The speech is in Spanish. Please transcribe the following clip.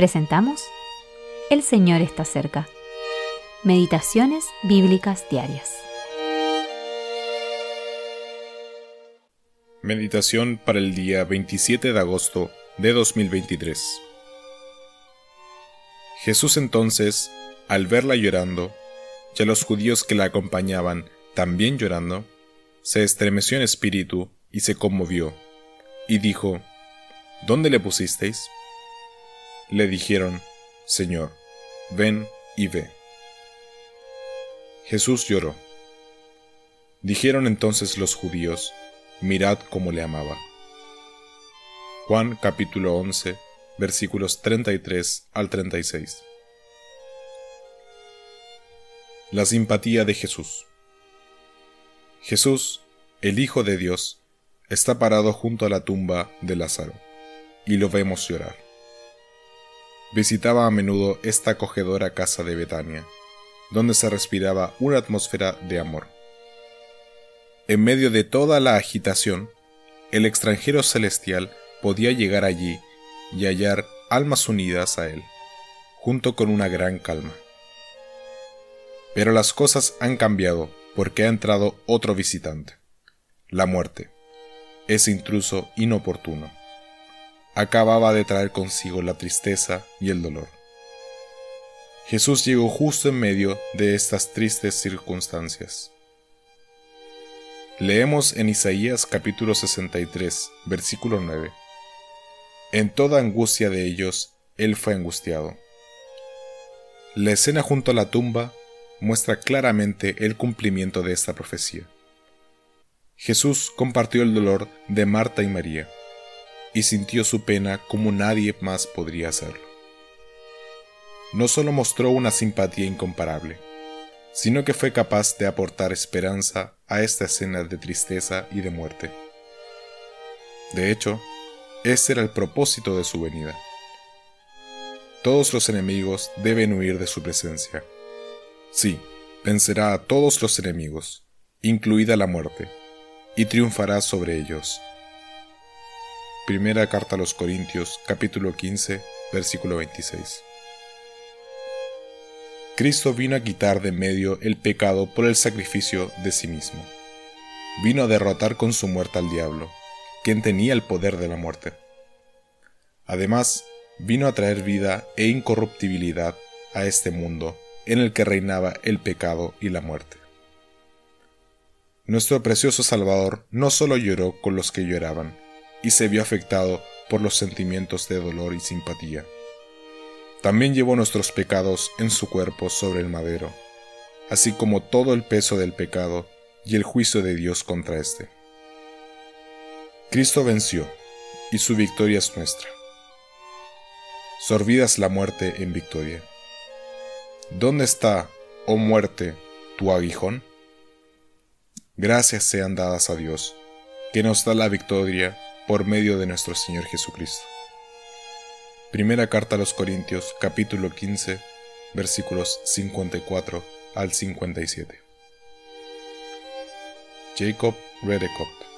Presentamos El Señor está cerca. Meditaciones Bíblicas Diarias. Meditación para el día 27 de agosto de 2023. Jesús entonces, al verla llorando, y a los judíos que la acompañaban también llorando, se estremeció en espíritu y se conmovió, y dijo, ¿Dónde le pusisteis? Le dijeron, Señor, ven y ve. Jesús lloró. Dijeron entonces los judíos, mirad cómo le amaba. Juan capítulo 11, versículos 33 al 36. La simpatía de Jesús. Jesús, el Hijo de Dios, está parado junto a la tumba de Lázaro, y lo vemos llorar. Visitaba a menudo esta acogedora casa de Betania, donde se respiraba una atmósfera de amor. En medio de toda la agitación, el extranjero celestial podía llegar allí y hallar almas unidas a él, junto con una gran calma. Pero las cosas han cambiado porque ha entrado otro visitante, la muerte, ese intruso inoportuno. Acababa de traer consigo la tristeza y el dolor. Jesús llegó justo en medio de estas tristes circunstancias. Leemos en Isaías capítulo 63, versículo 9. En toda angustia de ellos, Él fue angustiado. La escena junto a la tumba muestra claramente el cumplimiento de esta profecía. Jesús compartió el dolor de Marta y María, y sintió su pena como nadie más podría hacerlo. No solo mostró una simpatía incomparable, sino que fue capaz de aportar esperanza a esta escena de tristeza y de muerte. De hecho, ese era el propósito de su venida. Todos los enemigos deben huir de su presencia Sí, vencerá a todos los enemigos, incluida la muerte, y triunfará sobre ellos. Primera carta a los Corintios, capítulo 15, versículo 26. Cristo vino a quitar de medio el pecado por el sacrificio de sí mismo. Vino a derrotar con su muerte al diablo, quien tenía el poder de la muerte. Además, vino a traer vida e incorruptibilidad a este mundo en el que reinaba el pecado y la muerte. Nuestro precioso Salvador no solo lloró con los que lloraban, y se vio afectado por los sentimientos de dolor y simpatía. También llevó nuestros pecados en su cuerpo sobre el madero, así como todo el peso del pecado y el juicio de Dios contra éste. Cristo venció, y su victoria es nuestra. Sorvidas la muerte en victoria. ¿Dónde está, oh muerte, tu aguijón? Gracias sean dadas a Dios, que nos da la victoria por medio de nuestro Señor Jesucristo. Primera carta a los Corintios, capítulo 15, versículos 54 al 57. Jacob Redekop